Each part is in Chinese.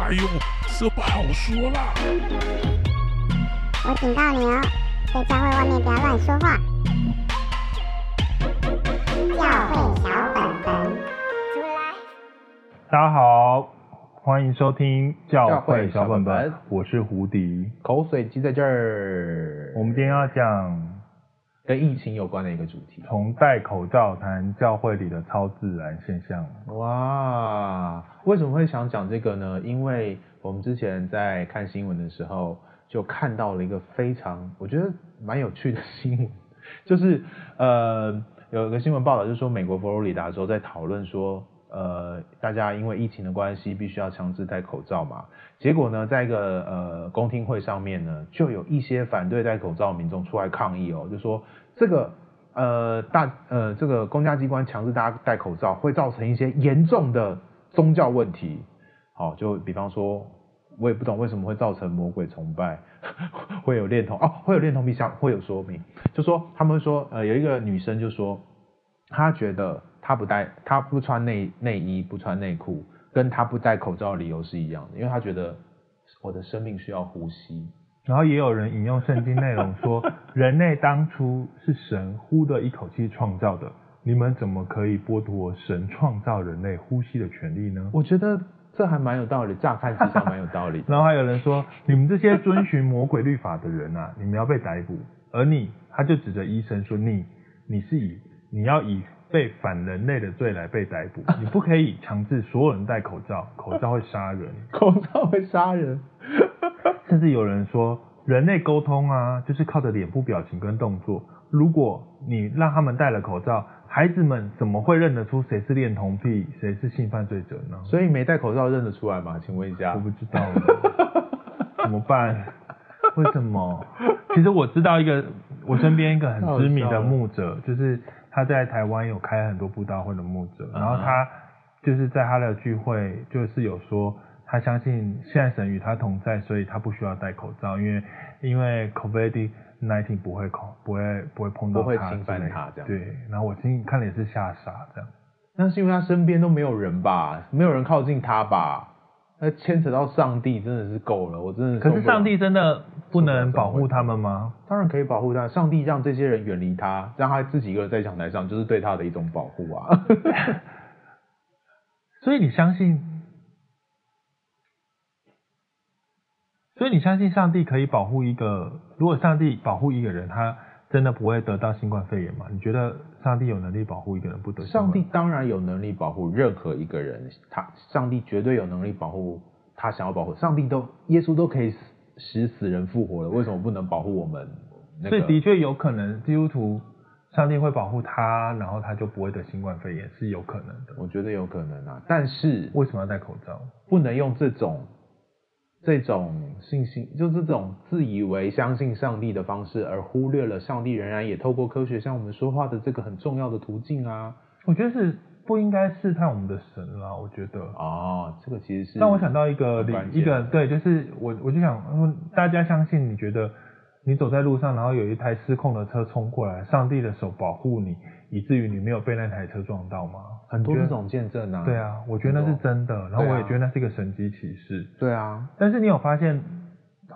哎呦，这不好说啦！我警告你哦，在教会外面不要乱说话。教会小本本，出来！大家好，欢迎收听教会小本本，本本我是胡迪，口水鸡在这儿。我们今天要讲跟疫情有关的一个主题，从戴口罩谈教会里的超自然现象。哇，为什么会想讲这个呢？因为我们之前在看新闻的时候，就看到了一个非常我觉得蛮有趣的新闻，就是呃。有一个新闻报道，就是说美国佛罗里达州在讨论说，呃，大家因为疫情的关系，必须要强制戴口罩嘛。结果呢，在一个呃公听会上面呢，就有一些反对戴口罩的民众出来抗议哦，就说这个呃大呃这个公家机关强制大家戴口罩，会造成一些严重的宗教问题。好，就比方说，我也不懂为什么会造成魔鬼崇拜。会有恋童哦，会有恋童癖像会有说明，就说他们说呃有一个女生就说，她觉得她不戴她不穿内内衣不穿内裤，跟她不戴口罩的理由是一样的，因为她觉得我的生命需要呼吸。然后也有人引用圣经内容说，人类当初是神呼的一口气创造的，你们怎么可以剥夺神创造人类呼吸的权利呢？我觉得。这还蛮有道理，乍看之下蛮有道理。然后还有人说，你们这些遵循魔鬼律法的人啊，你们要被逮捕。而你，他就指着医生说，你，你是以你要以被反人类的罪来被逮捕。你不可以强制所有人戴口罩，口罩会杀人，口罩会杀人。甚至有人说，人类沟通啊，就是靠着脸部表情跟动作。如果你让他们戴了口罩，孩子们怎么会认得出谁是恋童癖，谁是性犯罪者呢？所以没戴口罩认得出来吗？请问一下，我不知道，怎么办？为什么？其实我知道一个，我身边一个很知名的牧者，就是他在台湾有开很多布道会的牧者，然后他就是在他的聚会，就是有说他相信现在神与他同在，所以他不需要戴口罩，因为因为 COVID。19不会考不会不会碰到他，不会侵犯他这样。对，然后我听看了也是吓傻这样。那是因为他身边都没有人吧，没有人靠近他吧？那牵扯到上帝真的是够了，我真的。可是上帝真的不能保护他们吗？当然可以保护他，上帝让这些人远离他，让他自己一个人在讲台上，就是对他的一种保护啊。所以你相信？所以你相信上帝可以保护一个？如果上帝保护一个人，他真的不会得到新冠肺炎吗？你觉得上帝有能力保护一个人不得？上帝当然有能力保护任何一个人，他上帝绝对有能力保护他想要保护。上帝都耶稣都可以使死人复活了，为什么不能保护我们？那个？所以的确有可能基督徒上帝会保护他，然后他就不会得新冠肺炎，是有可能的。我觉得有可能啊，但是为什么要戴口罩？不能用这种。这种信心，就是这种自以为相信上帝的方式，而忽略了上帝仍然也透过科学向我们说话的这个很重要的途径啊。我觉得是不应该试探我们的神啦。我觉得啊，这个其实是。让我想到一个一个对，就是我我就想说，大家相信你觉得你走在路上，然后有一台失控的车冲过来，上帝的手保护你。以至于你没有被那台车撞到吗？很多这种见证啊。对啊，我觉得那是真的。然后我也觉得那是一个神迹启示。对啊。但是你有发现，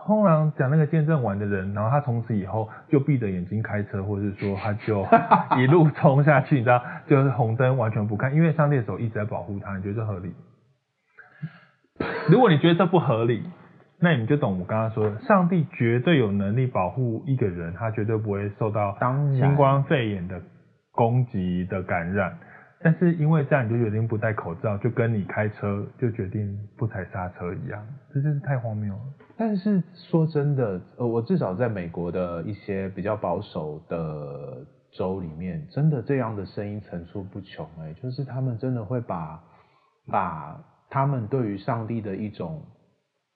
通常讲那个见证完的人，然后他从此以后就闭着眼睛开车，或者是说他就 一路冲下去，你知道，就是红灯完全不看，因为上帝的手一直在保护他。你觉得这合理？如果你觉得这不合理，那你就懂我刚刚说的，上帝绝对有能力保护一个人，他绝对不会受到新冠肺炎的。攻击的感染，但是因为这样你就决定不戴口罩，就跟你开车就决定不踩刹车一样，这真是太荒谬了。但是说真的，呃，我至少在美国的一些比较保守的州里面，真的这样的声音层出不穷，哎，就是他们真的会把把他们对于上帝的一种，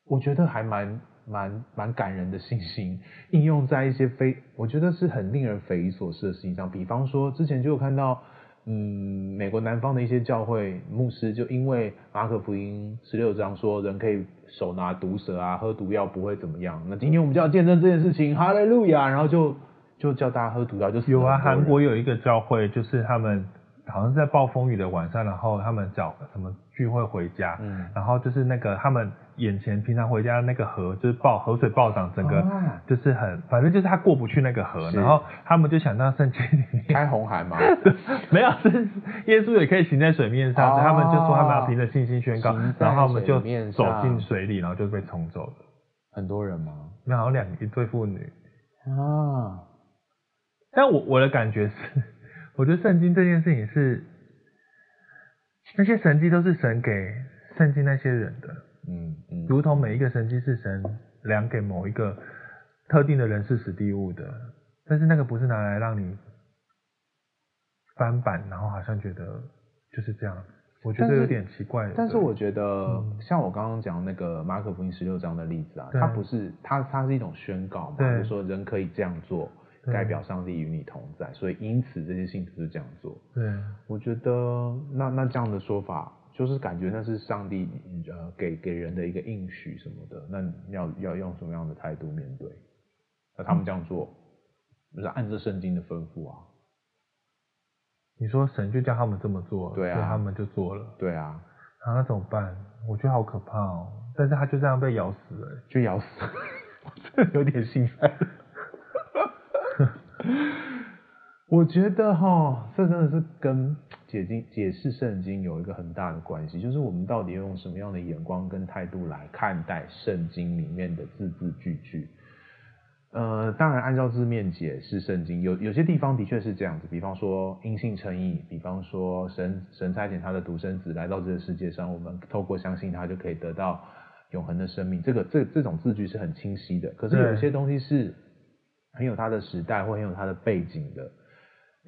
我觉得还蛮。蛮蛮感人的信心，应用在一些非我觉得是很令人匪夷所思的事情上。比方说，之前就有看到，嗯，美国南方的一些教会牧师，就因为马可福音十六章说人可以手拿毒蛇啊，喝毒药不会怎么样。那今天我们就要见证这件事情，哈利路亚，然后就就叫大家喝毒药，就是有啊，韩国有一个教会，就是他们好像是在暴风雨的晚上，然后他们找什么聚会回家，嗯，然后就是那个他们眼前平常回家的那个河，就是暴河水暴涨，整个就是很，哦、反正就是他过不去那个河，然后他们就想到圣经里面开红海嘛？没有，是耶稣也可以行在水面上，哦、他们就说他们要凭着信心宣告，然后他们就走进水里，然后就被冲走了。很多人吗？没有，好像两一对妇女啊。但我我的感觉是。我觉得圣经这件事情是那些神迹都是神给圣经那些人的，嗯嗯，如同每一个神迹是神量给某一个特定的人是史地物的，但是那个不是拿来让你翻版，然后好像觉得就是这样，我觉得有点奇怪。但是我觉得像我刚刚讲那个马可福音十六章的例子啊，它不是它它是一种宣告嘛，就是说人可以这样做。代表上帝与你同在，所以因此这些信徒是这样做。对，我觉得那那这样的说法，就是感觉那是上帝呃给给人的一个应许什么的。那要要用什么样的态度面对？那他们这样做，就、嗯、是按着圣经的吩咐啊。你说神就叫他们这么做，对啊，他们就做了。对啊，然后那怎么办？我觉得好可怕哦。但是他就这样被咬死了，就咬死了，有点心塞。我觉得哈，这真的是跟解经解释圣经有一个很大的关系，就是我们到底要用什么样的眼光跟态度来看待圣经里面的字字句句。呃，当然按照字面解释圣经，有有些地方的确是这样子，比方说因信称义，比方说神神差遣他的独生子来到这个世界上，我们透过相信他就可以得到永恒的生命。这个这这种字句是很清晰的，可是有些东西是。很有他的时代或很有他的背景的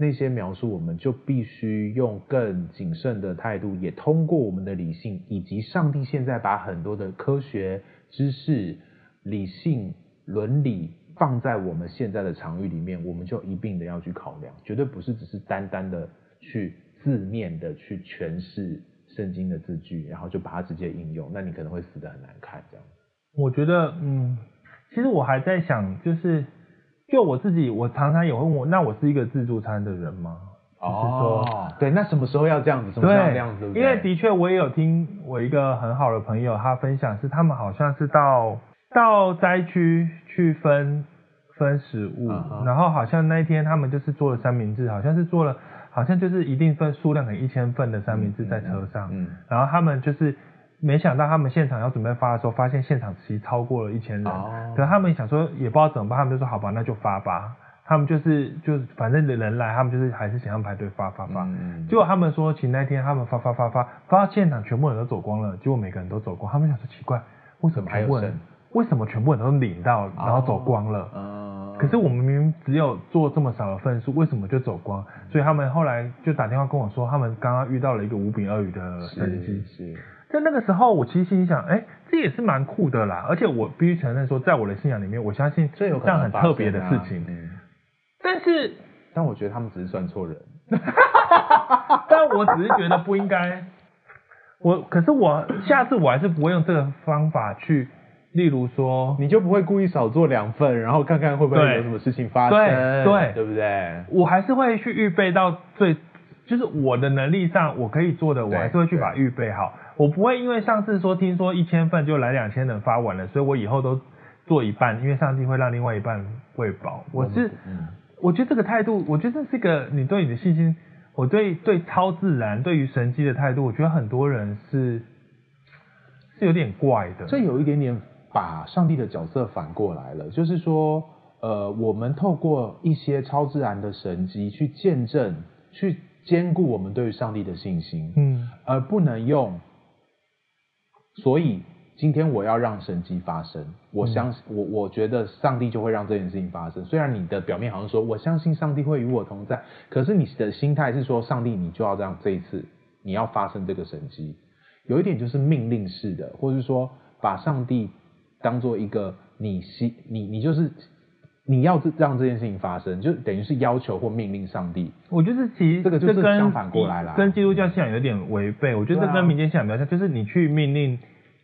那些描述，我们就必须用更谨慎的态度，也通过我们的理性，以及上帝现在把很多的科学知识、理性、伦理放在我们现在的场域里面，我们就一并的要去考量，绝对不是只是单单的去字面的去诠释圣经的字句，然后就把它直接应用，那你可能会死得很难看。这样，我觉得，嗯，其实我还在想，就是。就我自己，我常常也会问我，那我是一个自助餐的人吗？哦，就是说，对，那什么时候要这样子？什么时候要这样子？因为的确，我也有听我一个很好的朋友，他分享是他们好像是到到灾区去分分食物，嗯，然后好像那一天他们就是做了三明治，好像是做了，好像就是一定份数量的一千份的三明治在车上，嗯，嗯，然后他们就是。没想到他们现场要准备发的时候，发现现场其实超过了一千人。哦。可他们想说也不知道怎么办，他们就说好吧，那就发吧。他们就是就是反正人来，他们就是还是想要排队发发发。嗯。结果他们说，其实那天他们发发发发发到现场，全部人都走光了。结果每个人都走光，他们想说奇怪，为什么全部人为什么全部人都领到，然后走光了？嗯。可是我们明明只有做这么少的份数，为什么就走光？所以他们后来就打电话跟我说，他们刚刚遇到了一个五饼二鱼的神迹。是。在那个时候，我其实心里想，哎、欸，这也是蛮酷的啦。而且我必须承认说，在我的信仰里面，我相信这有这样很特别的事情。嗯。但是，但我觉得他们只是算错人。但我只是觉得不应该。我可是我下次我还是不会用这个方法去，例如说，你就不会故意少做两份，然后看看会不会有什么事情发生，对对，对不对？我还是会去预备到最，就是我的能力上我可以做的，我还是会去把预备好。我不会因为上次说听说一千份就来两千人发完了，所以我以后都做一半，因为上帝会让另外一半喂饱。我是，我觉得这个态度，我觉得这个你对你的信心，我对对超自然、对于神迹的态度，我觉得很多人是是有点怪的。这有一点点把上帝的角色反过来了，就是说，呃，我们透过一些超自然的神迹去见证，去坚固我们对于上帝的信心，嗯，而不能用。所以今天我要让神迹发生，我相信、嗯、我我觉得上帝就会让这件事情发生。虽然你的表面好像说我相信上帝会与我同在，可是你的心态是说上帝你就要让这一次你要发生这个神迹，有一点就是命令式的，或者是说把上帝当做一个你希你你就是你要让这件事情发生，就等于是要求或命令上帝。我觉得其实这个就是相反过来了，跟基督教信仰有点违背。我觉得这跟民间信仰比较像，就是你去命令。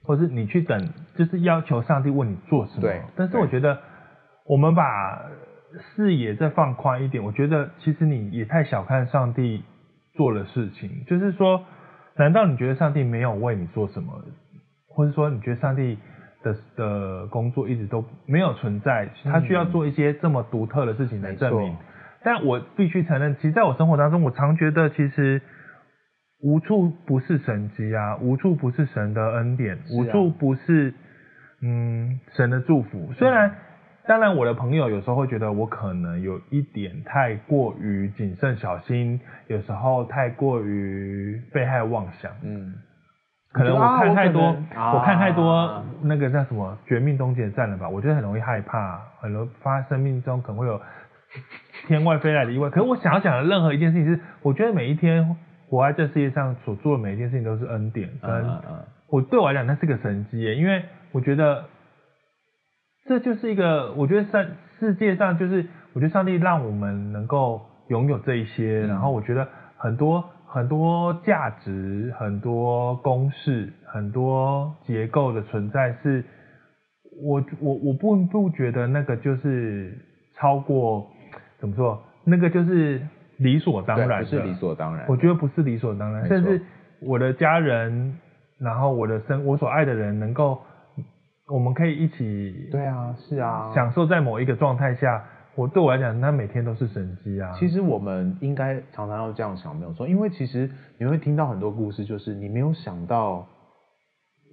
或是你去等，就是要求上帝为你做什么？对。但是我觉得，我们把视野再放宽一点，我觉得其实你也太小看上帝做的事情。就是说，难道你觉得上帝没有为你做什么，或者说你觉得上帝的的工作一直都没有存在，他需要做一些这么独特的事情来证明？但我必须承认，其实在我生活当中，我常觉得其实无处不是神迹啊，无处不是神的恩典，无处不是嗯神的祝福。虽然。当然，我的朋友有时候会觉得我可能有一点太过于谨慎小心，有时候太过于被害妄想。嗯，可能我看太多，我，我看太多那个叫什么《绝命终结站》了吧？我觉得很容易害怕，很容易发生命中可能会有天外飞来的意外。可是我想要讲的任何一件事情是，我觉得每一天活在这世界上所做的每一件事情都是恩典。嗯嗯，我对我来讲，那是个神迹耶，因为我觉得。这就是一个，我觉得上世界上就是，我觉得上帝让我们能够拥有这一些，嗯、然后我觉得很多很多价值、很多公式、很多结构的存在是，是我我我不不觉得那个就是超过怎么说，那个就是理所当然的，不是理所当然，我觉得不是理所当然，甚至我的家人，然后我的生我所爱的人能够。我们可以一起，对啊，是啊，享受在某一个状态下，我对我来讲，那每天都是神机啊。其实我们应该常常要这样想，没有错，因为其实你会听到很多故事，就是你没有想到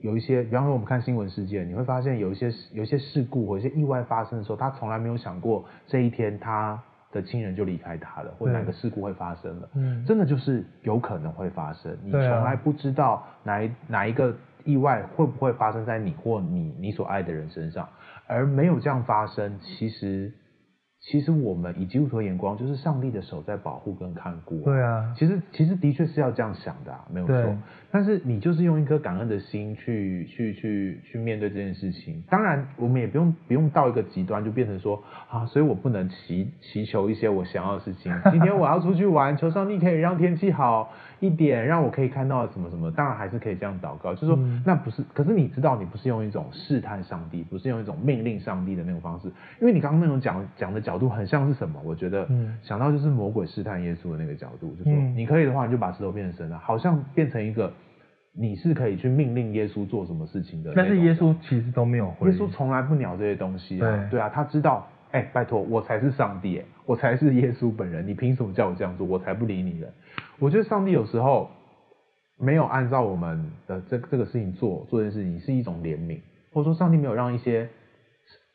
有一些，比方说我们看新闻事件，你会发现有一些有一些事故或一些意外发生的时候，他从来没有想过这一天他的亲人就离开他了，或哪个事故会发生了，嗯，真的就是有可能会发生，你从来不知道哪一哪一个。意外会不会发生在你或你你所爱的人身上？而没有这样发生，其实。其实我们以基督徒的眼光，就是上帝的手在保护跟看顾。对啊，其实其实的确是要这样想的啊，没有错。但是你就是用一颗感恩的心去去去去面对这件事情。当然，我们也不用不用到一个极端，就变成说啊，所以我不能祈祈求一些我想要的事情。今天我要出去玩，求上帝可以让天气好一点，让我可以看到什么什么。当然还是可以这样祷告，就是说、嗯、那不是。可是你知道，你不是用一种试探上帝，不是用一种命令上帝的那种方式，因为你刚刚那种讲讲的。角度很像是什么？我觉得，嗯想到就是魔鬼试探耶稣的那个角度，就说你可以的话，你就把石头变成神了，好像变成一个你是可以去命令耶稣做什么事情的。但是耶稣其实都没有回，耶稣从来不鸟这些东西啊。对啊，他知道，哎，拜托，我才是上帝，我才是耶稣本人，你凭什么叫我这样做？我才不理你了。我觉得上帝有时候没有按照我们的这这个事情做做这件事情，是一种怜悯，或者说上帝没有让一些。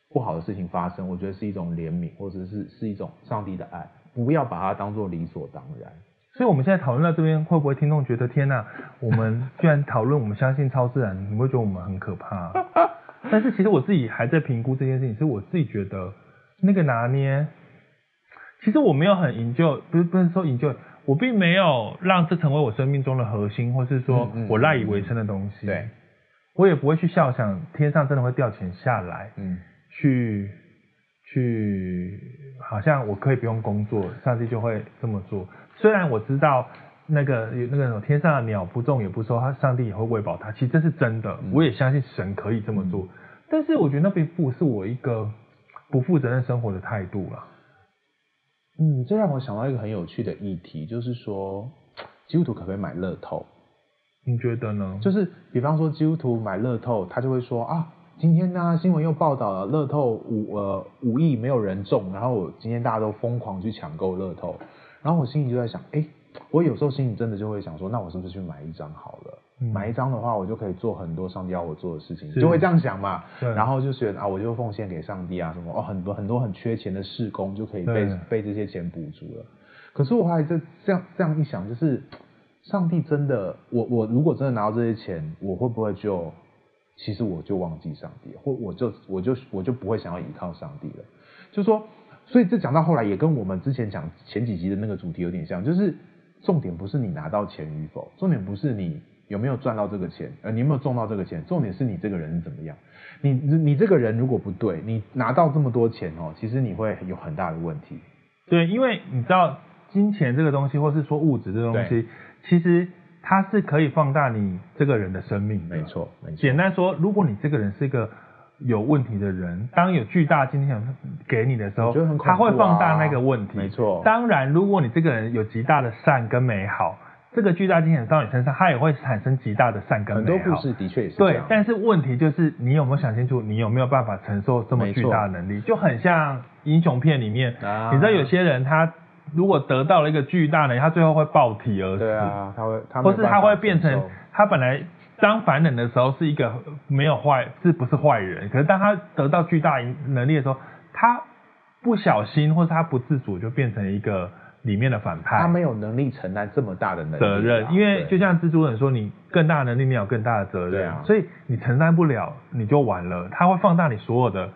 不好的事情发生，我觉得是一种怜悯，或者是是一种上帝的爱，不要把它当做理所当然。所以我们现在讨论到这边，会不会听众觉得天哪？我们居然讨论我们相信超自然，你会觉得我们很可怕？但是其实我自己还在评估这件事情，是我自己觉得那个拿捏，其实我没有很 enjoy，不是不是说 enjoy，我并没有让这成为我生命中的核心，或是说我赖以为生的东西。对，我也不会去笑想天上真的会掉钱下来。嗯。去去，好像我可以不用工作，上帝就会这么做。虽然我知道那个那个什么天上的鸟不种也不收，他上帝也会喂饱它，其实这是真的。我也相信神可以这么做，嗯、但是我觉得那并不是我一个不负责任生活的态度了。嗯，这让我想到一个很有趣的议题，就是说基督徒可不可以买乐透？你觉得呢？就是比方说基督徒买乐透，他就会说啊。今天呢，新闻又报道了乐透五呃五亿没有人中，然后我今天大家都疯狂去抢购乐透，然后我心里就在想，哎，我有时候心里真的就会想说，那我是不是去买一张好了？嗯、买一张的话，我就可以做很多上帝要我做的事情，就会这样想嘛。对。然后就觉得啊，我就奉献给上帝啊什么哦，很多很多很缺钱的事工就可以被被这些钱补足了。可是我还在这样这样一想，就是上帝真的，我我如果真的拿到这些钱，我会不会就？其实我就忘记上帝，或我就我就我就不会想要依靠上帝了。就说，所以这讲到后来也跟我们之前讲前几集的那个主题有点像，就是重点不是你拿到钱与否，重点不是你有没有赚到这个钱，呃，你有没有中到这个钱，重点是你这个人是怎么样。你你这个人如果不对，你拿到这么多钱哦，其实你会有很大的问题。对，因为你知道金钱这个东西，或是说物质这个东西，其实。它是可以放大你这个人的生命的。没错，没错。简单说，如果你这个人是一个有问题的人，当有巨大金钱给你的时候，啊、他会放大那个问题。没错。当然，如果你这个人有极大的善跟美好，这个巨大金钱到你身上，它也会产生极大的善跟美好。很多故事的确也是。对，但是问题就是你有没有想清楚，你有没有办法承受这么巨大的能力？就很像英雄片里面，啊、你知道有些人他如果得到了一个巨大的，他最后会爆体而死。对啊，他会，他或是他会变成他本来。当凡人的时候是一个没有坏，是不是坏人？可是当他得到巨大能力的时候，他不小心或是他不自主就变成一个里面的反派。他没有能力承担这么大的能力责任，因为就像蜘蛛人说，你更大的能力，你有更大的责任。啊。所以你承担不了，你就完了。他会放大你所有的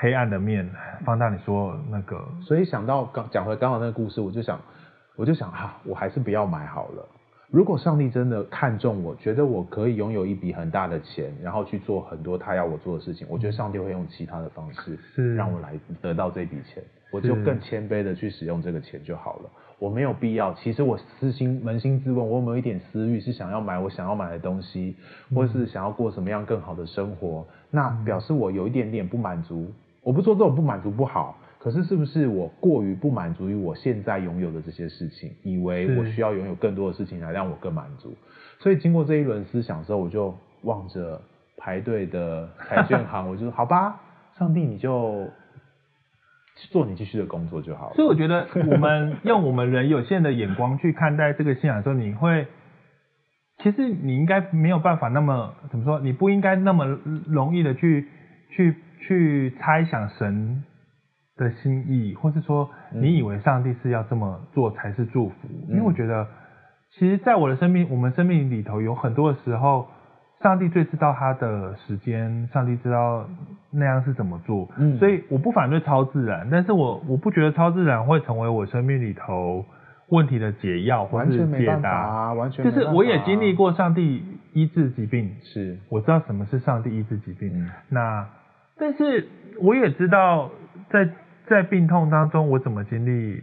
黑暗的面，放大你所有那个。所以想到刚讲回刚好那个故事，我就想，我就想哈、啊，我还是不要买好了。如果上帝真的看中我，觉得我可以拥有一笔很大的钱，然后去做很多他要我做的事情，我觉得上帝会用其他的方式，是让我来得到这笔钱，我就更谦卑的去使用这个钱就好了。我没有必要，其实我私心扪心自问，我有没有一点私欲是想要买我想要买的东西，或是想要过什么样更好的生活？那表示我有一点点不满足。我不说这种不满足不好。可是，是不是我过于不满足于我现在拥有的这些事情，以为我需要拥有更多的事情来让我更满足？所以经过这一轮思想之后，我就望着排队的彩券行，我就说：好吧，上帝，你就做你继续的工作就好了。所以我觉得，我们用我们人有限的眼光去看待这个信仰的时候，你会，其实你应该没有办法那么怎么说？你不应该那么容易的去去去猜想神。的心意，或是说你以为上帝是要这么做才是祝福？嗯、因为我觉得，其实，在我的生命，我们生命里头有很多的时候，上帝最知道他的时间，上帝知道那样是怎么做。嗯，所以我不反对超自然，但是我我不觉得超自然会成为我生命里头问题的解药或是解答啊，完全就是我也经历过上帝医治疾病，是我知道什么是上帝医治疾病。嗯、那但是我也知道在。在病痛当中，我怎么经历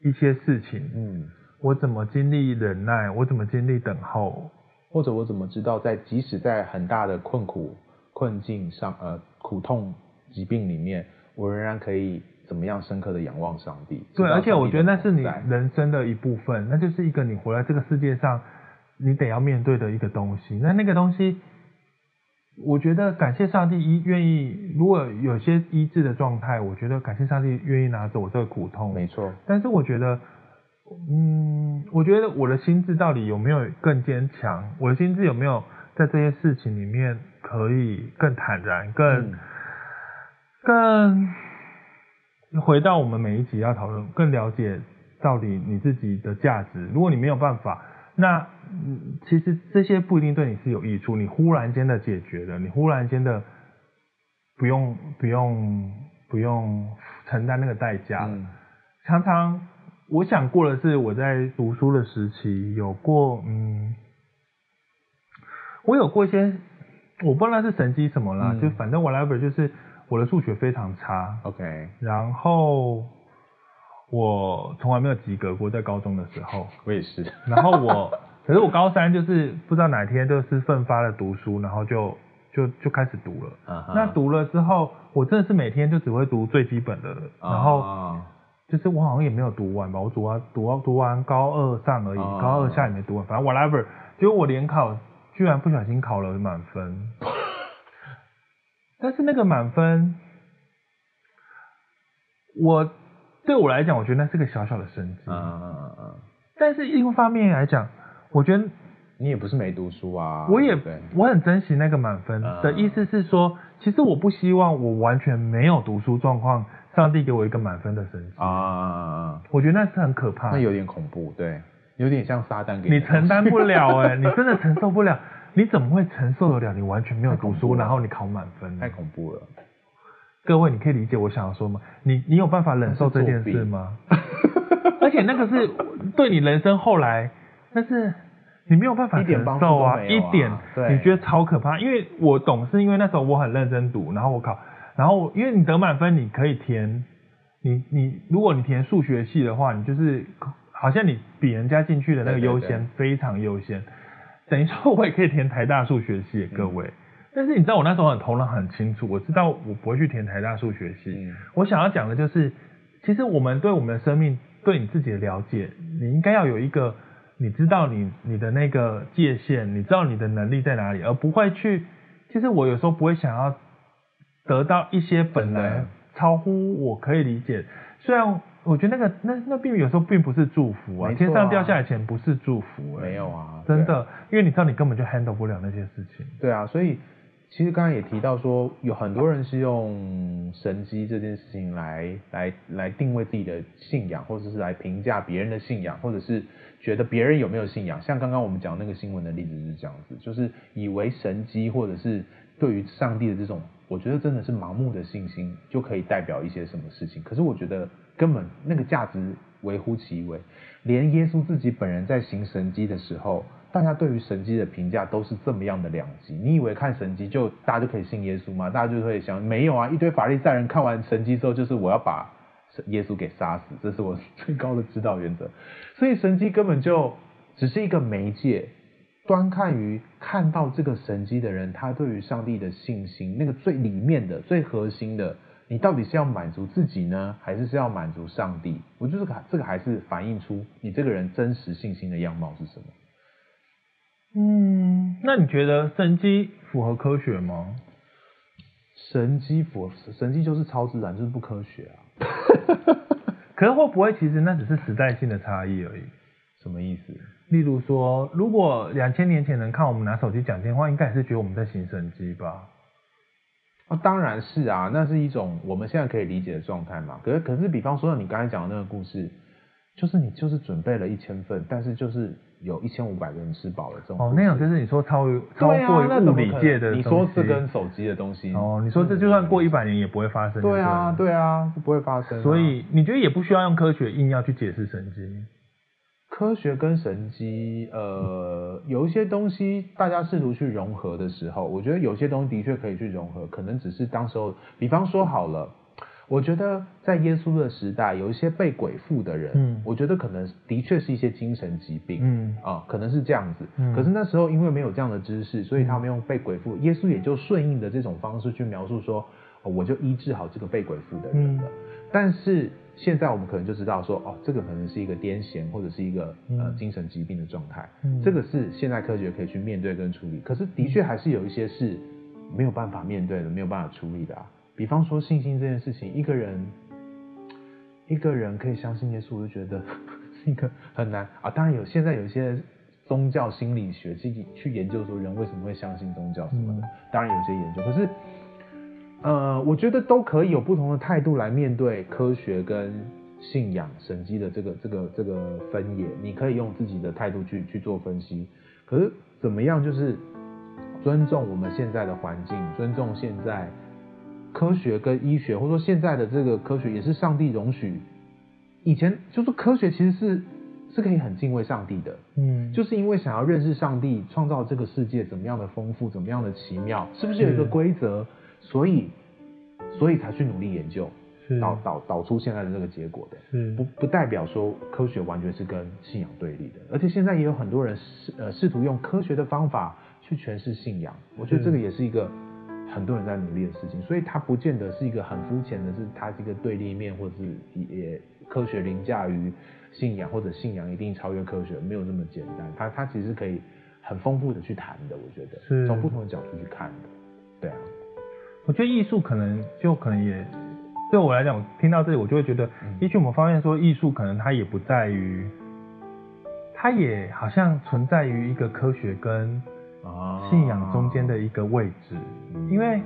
一些事情？嗯，我怎么经历忍耐？我怎么经历等候？或者我怎么知道，在即使在很大的困苦、困境上，呃，苦痛、疾病里面，我仍然可以怎么样深刻的仰望上帝？对，而且我觉得那是你人生的一部分，那就是一个你活在这个世界上，你得要面对的一个东西。那那个东西。我觉得感谢上帝医愿意，如果有些医治的状态，我觉得感谢上帝愿意拿走我这个苦痛。没错。但是我觉得，嗯，我觉得我的心智到底有没有更坚强？我的心智有没有在这些事情里面可以更坦然、更、嗯、更回到我们每一集要讨论，更了解到底你自己的价值？如果你没有办法。那嗯，其实这些不一定对你是有益处。你忽然间的解决了，你忽然间的不用不用不用承担那个代价了。嗯。常常我想过的是，我在读书的时期有过，嗯，我有过一些，我不知道那是神机什么啦，嗯，就反正 whatever，就是我的数学非常差。OK，然后。我从来没有及格过，在高中的时候。我也是。然后我，可是我高三就是不知道哪天就是奋发的读书，然后就就就开始读了。Uh-huh. 那读了之后，我真的是每天就只会读最基本的，uh-huh. 然后就是我好像也没有读完吧，我读完读完读完高二上而已，uh-huh. 高二下也没读完，反正 whatever。结果我联考居然不小心考了满分，但是那个满分，我。对我来讲，我觉得那是个小小的升级。嗯嗯嗯嗯。但是另一方面来讲，我觉得你也不是没读书啊。我也我很珍惜那个满分的意思是说，其实我不希望我完全没有读书状况，上帝给我一个满分的升级。啊啊啊！我觉得那是很可怕，那有点恐怖，对，有点像撒旦给你。你承担不了哎、欸，你真的承受不了，你怎么会承受得了？你完全没有读书，然后你考满分，太恐怖了。各位，你可以理解我想要说吗？你你有办法忍受这件事吗？而且那个是对你人生后来，但是你没有办法忍受啊，一点，你觉得超可怕。因为我懂，是因为那时候我很认真读，然后我考，然后因为你得满分，你可以填，你你如果你填数学系的话，你就是好像你比人家进去的那个优先非常优先，等于说我也可以填台大数学系，各位。嗯但是你知道我那时候很头脑很清楚，我知道我不会去填台大数学系。嗯我想要讲的就是，其实我们对我们的生命，对你自己的了解，你应该要有一个，你知道你你的那个界限，你知道你的能力在哪里，而不会去。其实我有时候不会想要得到一些本来超乎我可以理解，虽然我觉得那个那那并有时候并不是祝福啊，啊天上掉下来钱不是祝福、欸，没有啊，真的，啊因为你知道你根本就 handle 不了那些事情。对啊，所以其实刚才也提到说，有很多人是用神迹这件事情来来来定位自己的信仰，或者是来评价别人的信仰，或者是觉得别人有没有信仰。像刚刚我们讲那个新闻的例子是这样子，就是以为神迹或者是对于上帝的这种，我觉得真的是盲目的信心就可以代表一些什么事情。可是我觉得根本那个价值微乎其微，连耶稣自己本人在行神迹的时候。大家对于神迹的评价都是这么样的两极。你以为看神迹就大家就可以信耶稣吗？大家就会想，没有啊，一堆法利赛人看完神迹之后，就是我要把耶稣给杀死，这是我最高的指导原则。所以神迹根本就只是一个媒介，端看于看到这个神迹的人，他对于上帝的信心，那个最里面的、最核心的，你到底是要满足自己呢，还是是要满足上帝？我觉得这个这个还是反映出你这个人真实信心的样貌是什么。嗯，那你觉得神机符合科学吗？神机符合神机就是超自然，就是不科学啊。可是会不会其实那只是时代性的差异而已？什么意思？例如说，如果两千年前能看我们拿手机讲电话，应该也是觉得我们在行神机吧？啊，当然是啊，那是一种我们现在可以理解的状态嘛。可是，可是，比方说你刚才讲的那个故事，就是你就是准备了一千份，但是就是。有一千五百个人吃饱了这种哦，那种就是你说超于超过于物理界的你说这跟手机的东西哦，你说这就算过一百年也不会发生，对啊，对啊，不会发生。所以你觉得也不需要用科学硬要去解释神经？科学跟神机，呃，有一些东西大家试图去融合的时候，我觉得有些东西的确可以去融合，可能只是当时候，比方说好了。我觉得在耶稣的时代，有一些被鬼附的人，嗯，我觉得可能的确是一些精神疾病，嗯。啊，可能是这样子。嗯，可是那时候因为没有这样的知识，所以他们用被鬼附，耶稣也就顺应的这种方式去描述说，哦，我就医治好这个被鬼附的人了。但是现在我们可能就知道说，哦，这个可能是一个癫痫或者是一个呃精神疾病的状态，嗯，这个是现代科学可以去面对跟处理。可是的确还是有一些是没有办法面对的，没有办法处理的啊。比方说信心这件事情，一个人一个人可以相信耶稣，我就觉得 是一个很难啊。当然有，现在有一些宗教心理学去去研究说人为什么会相信宗教什么的，嗯、当然有些研究。可是，呃，我觉得都可以有不同的态度来面对科学跟信仰神迹的这个这个这个分野。你可以用自己的态度去去做分析。可是怎么样，就是尊重我们现在的环境，尊重现在。科学跟医学，或者说现在的这个科学，也是上帝容许。以前就是科学其实是是可以很敬畏上帝的，嗯，就是因为想要认识上帝创造这个世界怎么样的丰富，怎么样的奇妙，是不是有一个规则？所以所以才去努力研究，导导导出现在的这个结果的，是不不代表说科学完全是跟信仰对立的。而且现在也有很多人试呃试图用科学的方法去诠释信仰，我觉得这个也是一个。很多人在努力的事情，所以它不见得是一个很肤浅的，是它是一个对立面，或者是也科学凌驾于信仰，或者信仰一定超越科学，没有那么简单。它它其实可以很丰富的去谈的，我觉得是从不同的角度去看的。对啊，我觉得艺术可能就可能也对我来讲，听到这里我就会觉得，也许我们发现说艺术可能它也不在于，它也好像存在于一个科学跟。信仰中间的一个位置，因为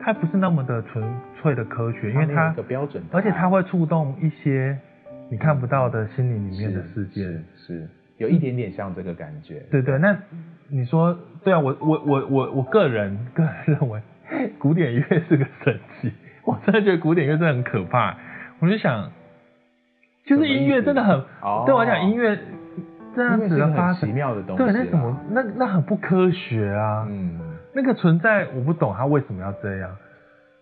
它不是那么的纯粹的科学，因为它的标准，而且它会触动一些你看不到的心灵里面的世界，是，是有一点点像这个感觉。对对，那你说对啊，我我我我我个人 个人认为，古典乐是个神器，我真的觉得古典乐真的很可怕。我就想，就是音乐真的很，对我来讲音乐。这样子的发奇妙的东西，对，那怎么，那那很不科学啊。嗯，那个存在我不懂，它为什么要这样？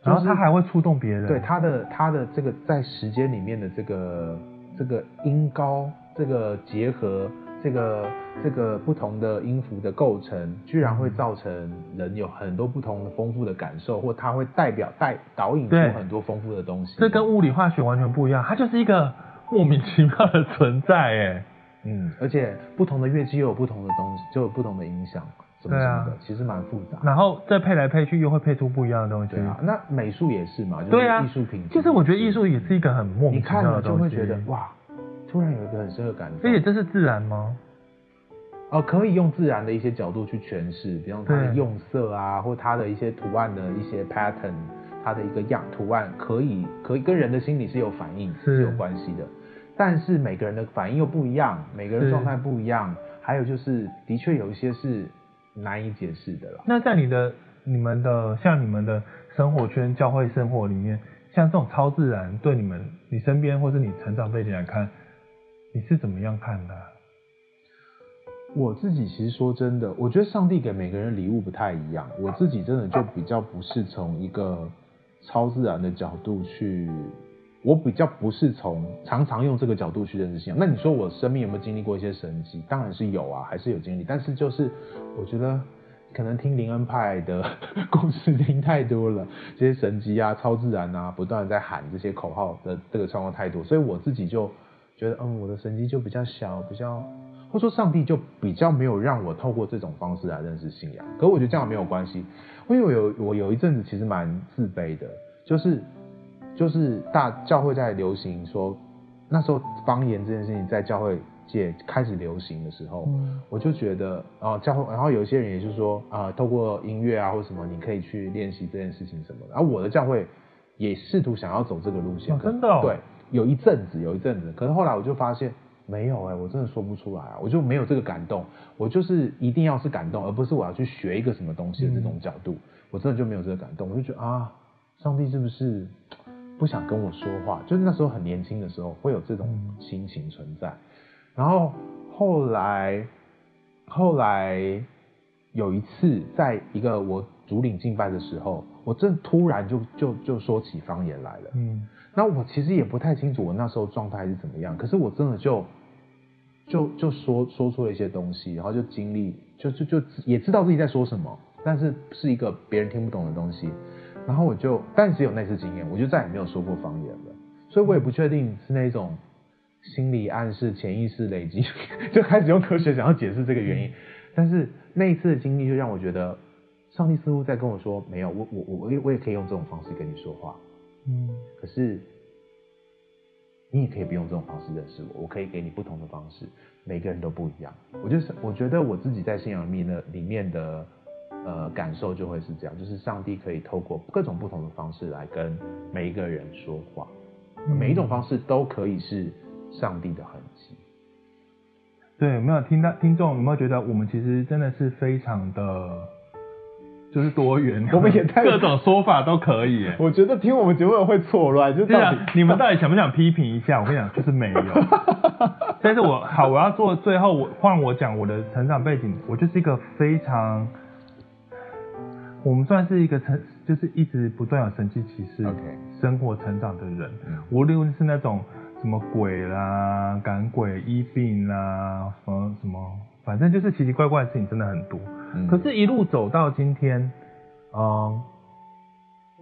然后它还会触动别人。对，它的它的这个在时间里面的这个这个音高这个结合，这个这个不同的音符的构成，居然会造成人有很多不同的丰富的感受，或它会代表带导引出很多丰富的东西。这跟物理化学完全不一样，它就是一个莫名其妙的存在，哎，嗯，而且不同的乐器又有不同的东西，就有不同的影响，什么什么的，其实蛮复杂。然后再配来配去，又会配出不一样的东西。对啊，那美术也是嘛，就是艺术品。其实我觉得艺术也是一个很莫名其妙的东西。你看了就会觉得哇。突然有一个很深的感觉，而且这是自然吗？哦，可以用自然的一些角度去诠释，比方它的用色啊，或它的一些图案的一些 pattern，它的一个样图案，可以可以跟人的心理是有反应，是，是有关系的。但是每个人的反应又不一样，每个人状态不一样，还有就是的确有一些是难以解释的啦。那在你的、你们的、像你们的生活圈、教会生活里面，像这种超自然，对你们、你身边或是你成长背景来看。你是怎么样看的？我自己其实说真的，我觉得上帝给每个人礼物不太一样。我自己真的就比较不是从一个超自然的角度去，我比较不是从常常用这个角度去认识信仰。那你说我生命有没有经历过一些神迹？当然是有啊，还是有经历。但是就是我觉得可能听灵恩派的 故事听太多了，这些神迹啊、超自然啊，不断在喊这些口号的这个状况太多，所以我自己就。觉得嗯，我的神迹就比较小，比较，或者说上帝就比较没有让我透过这种方式来认识信仰。可我觉得这样没有关系，因为我有我有一阵子其实蛮自卑的，就是就是大教会在流行说那时候方言这件事情在教会界开始流行的时候，嗯、我就觉得啊教会，然后有一些人也就是说啊，透过音乐啊或什么，你可以去练习这件事情什么的。然后我的教会也试图想要走这个路线，哦、真的、哦、对。有一阵子，有一阵子，可是后来我就发现没有哎、欸，我真的说不出来啊，我就没有这个感动，我就是一定要是感动，而不是我要去学一个什么东西的这种角度，嗯、我真的就没有这个感动，我就觉得啊，上帝是不是不想跟我说话？就是那时候很年轻的时候会有这种心情存在，然后后来后来有一次，在一个我主领敬拜的时候，我真突然就就就说起方言来了，嗯。那我其实也不太清楚我那时候状态是怎么样，可是我真的就就就说说出了一些东西，然后就经历，就就就也知道自己在说什么，但是是一个别人听不懂的东西，然后我就，但只有那次经验，我就再也没有说过方言了，所以我也不确定是那种心理暗示、潜意识累积，就开始用科学想要解释这个原因，但是那一次的经历就让我觉得，上帝似乎在跟我说，没有，我我我我也我也可以用这种方式跟你说话。嗯，可是你也可以不用这种方式认识我，我可以给你不同的方式，每个人都不一样。我就是我觉得我自己在信仰里面的里面的呃感受就会是这样，就是上帝可以透过各种不同的方式来跟每一个人说话，每一种方式都可以是上帝的痕迹。对，有没有听到听众有没有觉得我们其实真的是非常的。就是多元，我们也太 各种说法都可以。我觉得听我们节目会错乱，就这样。你们到底想不想批评一下？我跟你讲，就是没有。但是我好，我要做最后我换我讲我的成长背景，我就是一个非常，我们算是一个成，就是一直不断有神迹奇事生活成长的人。无论是那种什么鬼啦、赶鬼、医病啦，什么什么，反正就是奇奇怪怪的事情真的很多。可是，一路走到今天，嗯，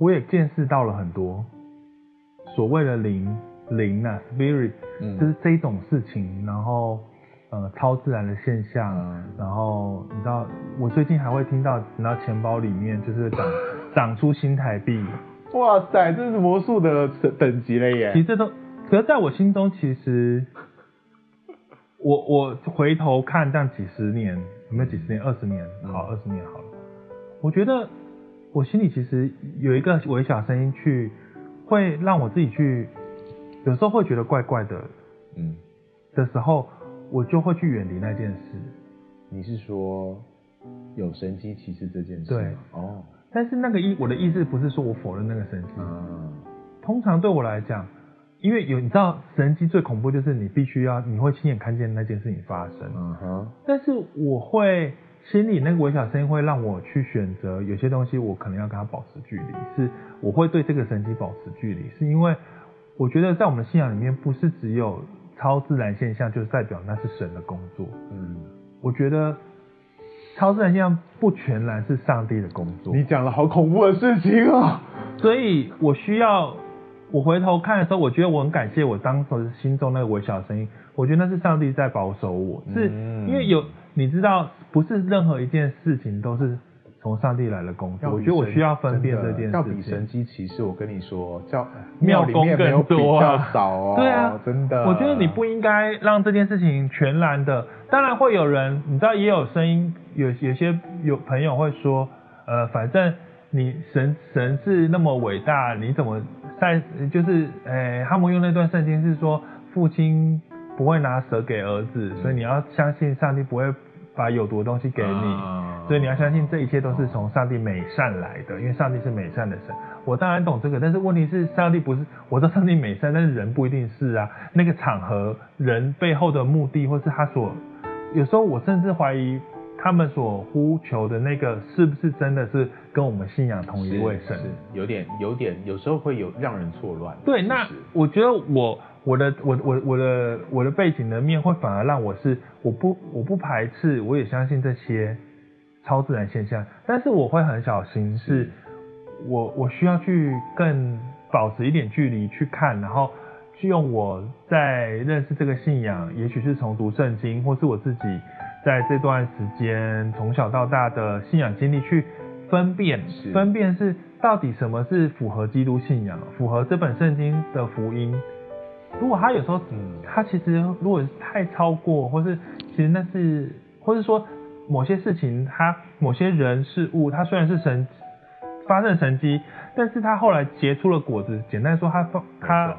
我也见识到了很多所谓的灵灵啊，spirit，嗯，就是这种事情，然后呃，超自然的现象，嗯、然后你知道，我最近还会听到，你知道钱包里面就是长长出新台币，哇塞，这是魔术的等级了耶！其实这都，可是在我心中，其实我我回头看这样几十年。有没有几十年、二十年？好，二十年好了。我觉得我心里其实有一个微小声音，去会让我自己去，有时候会觉得怪怪的，嗯，的时候，我就会去远离那件事。你是说有神迹奇事这件事？对，哦。但是那个意，我的意思不是说我否认那个神迹。嗯。通常对我来讲，因为有你知道，神迹最恐怖就是你必须要，你会亲眼看见那件事情发生。嗯哼。但是我会心里那个微小声音会让我去选择，有些东西我可能要跟他保持距离，是我会对这个神迹保持距离，是因为我觉得在我们的信仰里面，不是只有超自然现象，就是代表那是神的工作。嗯，我觉得超自然现象不全然是上帝的工作。你讲了好恐怖的事情啊！所以我需要，我回头看的时候，我觉得我很感谢我当时心中那个微小的声音。我觉得那是上帝在保守我，是因为有你知道，不是任何一件事情都是。从上帝来了工作，我觉得我需要分辨这件事情。要比神机骑士，我跟你说，叫庙里面没有比较少哦。对啊，真的。我觉得你不应该让这件事情全然的。当然会有人，你知道，也有声音，有有些有朋友会说，呃，反正你神神是那么伟大，你怎么在就是，呃，他们用那段圣经是说，父亲不会拿蛇给儿子，所以你要相信上帝不会。把有毒的东西给你，啊、所以你要相信这一切都是从上帝美善来的，因为上帝是美善的神。我当然懂这个，但是问题是上帝不是，我知道上帝美善，但是人不一定是啊。那个场合，人背后的目的，或是他所，有时候我甚至怀疑他们所呼求的那个是不是真的是跟我们信仰同一位神？是，是有点，有点，有时候会有让人错乱。对，那我觉得我。我的我我我的我的背景的面会反而让我是我不我不排斥，我也相信这些超自然现象，但是我会很小心，是我我需要去更保持一点距离去看，然后去用我在认识这个信仰，也许是从读圣经，或是我自己在这段时间从小到大的信仰经历去分辨，分辨是到底什么是符合基督信仰，符合这本圣经的福音。如果他有时候，他其实如果太超过，或是其实那是，或是说某些事情，他某些人事物，他虽然是神发生神迹，但是他后来结出了果子。简单说，他他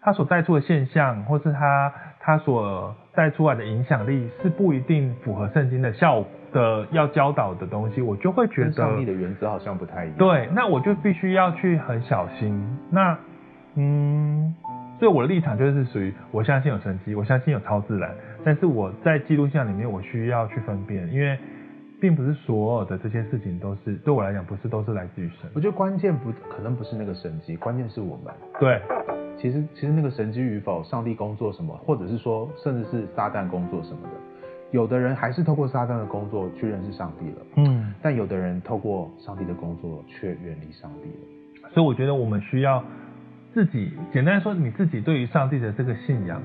他所带出的现象，或是他他所带出来的影响力，是不一定符合圣经的效的要教导的东西，我就会觉得上帝的原则好像不太一样。对，那我就必须要去很小心。那嗯。所以我的立场就是属于我相信有神迹，我相信有超自然，但是我在基督教里面，我需要去分辨，因为并不是所有的这些事情都是对我来讲不是都是来自于神。我觉得关键不可能不是那个神迹，关键是我们。对，其实其实那个神迹与否，上帝工作什么，或者是说甚至是撒旦工作什么的，有的人还是透过撒旦的工作去认识上帝了，嗯，但有的人透过上帝的工作却远离上帝了。所以我觉得我们需要。自己简单说，你自己对于上帝的这个信仰，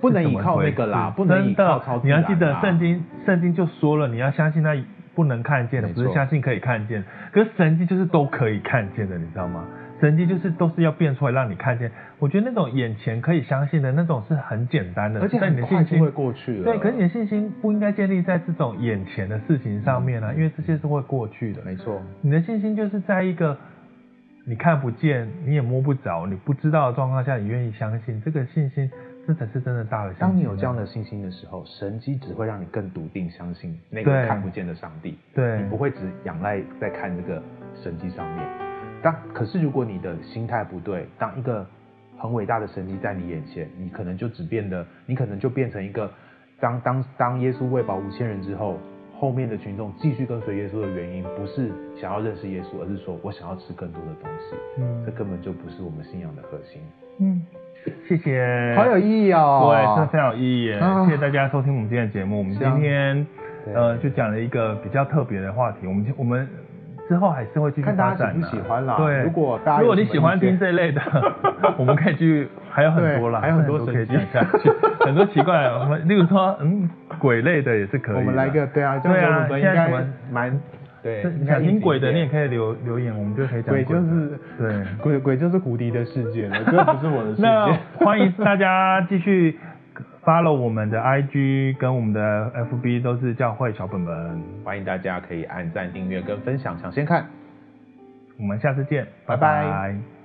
不能依靠那个啦，不能依靠超自然。你要记得圣经，圣经就说了，你要相信那不能看见的，不是相信可以看见。可是神迹就是都可以看见的，你知道吗？神迹就是都是要变出来让你看见。我觉得那种眼前可以相信的那种是很简单的，而且很快就会过去了。对，可是你的信心不应该建立在这种眼前的事情上面啊，因为这些是会过去的。没错，你的信心就是在一个。你看不见，你也摸不着，你不知道的状况下，你愿意相信这个信心，这才是真的大的信心。当你有这样的信心的时候，神机只会让你更笃定相信那个看不见的上帝。对，你不会只仰赖在看这个神机上面。当可是如果你的心态不对，当一个很伟大的神迹在你眼前，你可能就只变得，你可能就变成一个，当当当耶稣喂饱五千人之后。后面的群众继续跟随耶稣的原因，不是想要认识耶稣，而是说我想要吃更多的东西。嗯，这根本就不是我们信仰的核心。嗯，谢谢，好有意义哦。对，真的非常有意义。啊、谢谢大家收听我们今天的节目。我们今天呃就讲了一个比较特别的话题。我们我们。之后还是会继续发展的。看大家喜不喜欢啦。对，如果大家如果你喜欢听这类的，我们可以继续，还有很多啦，还有很多可以讲下去，很多奇怪的，我们例如说，嗯，鬼类的也是可以。我们来个对啊，对啊，现在什么蛮对，想听鬼的你也可以留留言，我们就可以讲。鬼就是对，鬼鬼就是胡迪的世界了，这不是我的世界。那欢迎大家继续。Follow 我们的 IG 跟我们的 FB 都是教会小本本，欢迎大家可以按赞、订阅跟分享，抢先看。我们下次见，拜拜。拜拜。